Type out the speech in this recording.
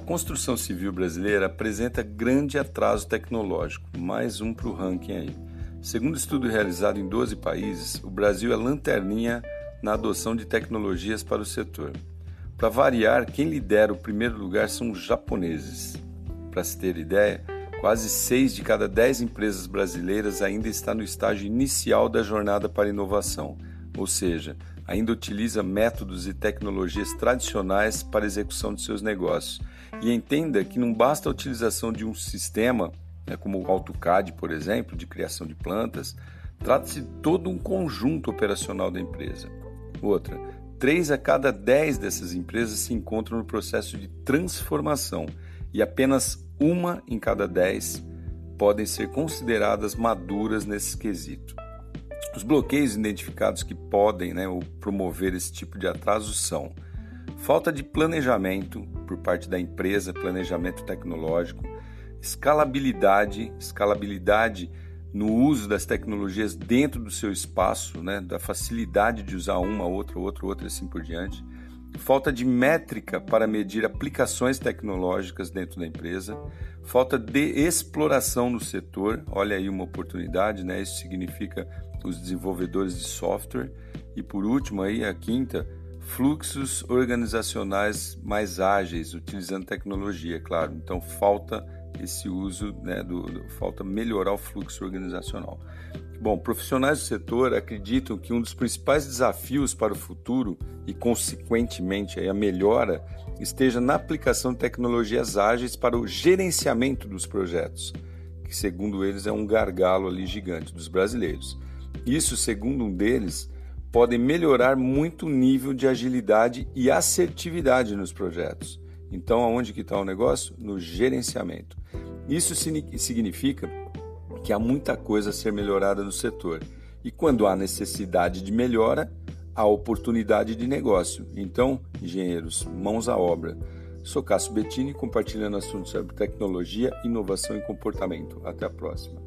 construção civil brasileira apresenta grande atraso tecnológico, mais um para o ranking aí. Segundo estudo realizado em 12 países, o Brasil é lanterninha na adoção de tecnologias para o setor. Para variar, quem lidera o primeiro lugar são os japoneses. Para se ter ideia, quase 6 de cada 10 empresas brasileiras ainda está no estágio inicial da jornada para a inovação, ou seja, ainda utiliza métodos e tecnologias tradicionais para a execução de seus negócios. E entenda que não basta a utilização de um sistema, né, como o AutoCAD, por exemplo, de criação de plantas, trata-se de todo um conjunto operacional da empresa. Outra, três a cada dez dessas empresas se encontram no processo de transformação e apenas uma em cada dez podem ser consideradas maduras nesse quesito. Os bloqueios identificados que podem né, promover esse tipo de atraso são falta de planejamento por parte da empresa, planejamento tecnológico, escalabilidade, escalabilidade no uso das tecnologias dentro do seu espaço, né, da facilidade de usar uma, outra, outra, outra, assim por diante. Falta de métrica para medir aplicações tecnológicas dentro da empresa. Falta de exploração no setor. Olha aí uma oportunidade, né? Isso significa os desenvolvedores de software. E por último, aí a quinta, fluxos organizacionais mais ágeis, utilizando tecnologia, claro. Então falta esse uso, né, do, do, falta melhorar o fluxo organizacional. Bom, profissionais do setor acreditam que um dos principais desafios para o futuro e, consequentemente, a melhora esteja na aplicação de tecnologias ágeis para o gerenciamento dos projetos, que, segundo eles, é um gargalo ali gigante dos brasileiros. Isso, segundo um deles, pode melhorar muito o nível de agilidade e assertividade nos projetos então, aonde que está o negócio? No gerenciamento. Isso significa que há muita coisa a ser melhorada no setor. E quando há necessidade de melhora, há oportunidade de negócio. Então, engenheiros, mãos à obra. Sou Cássio Bettini, compartilhando assuntos sobre tecnologia, inovação e comportamento. Até a próxima.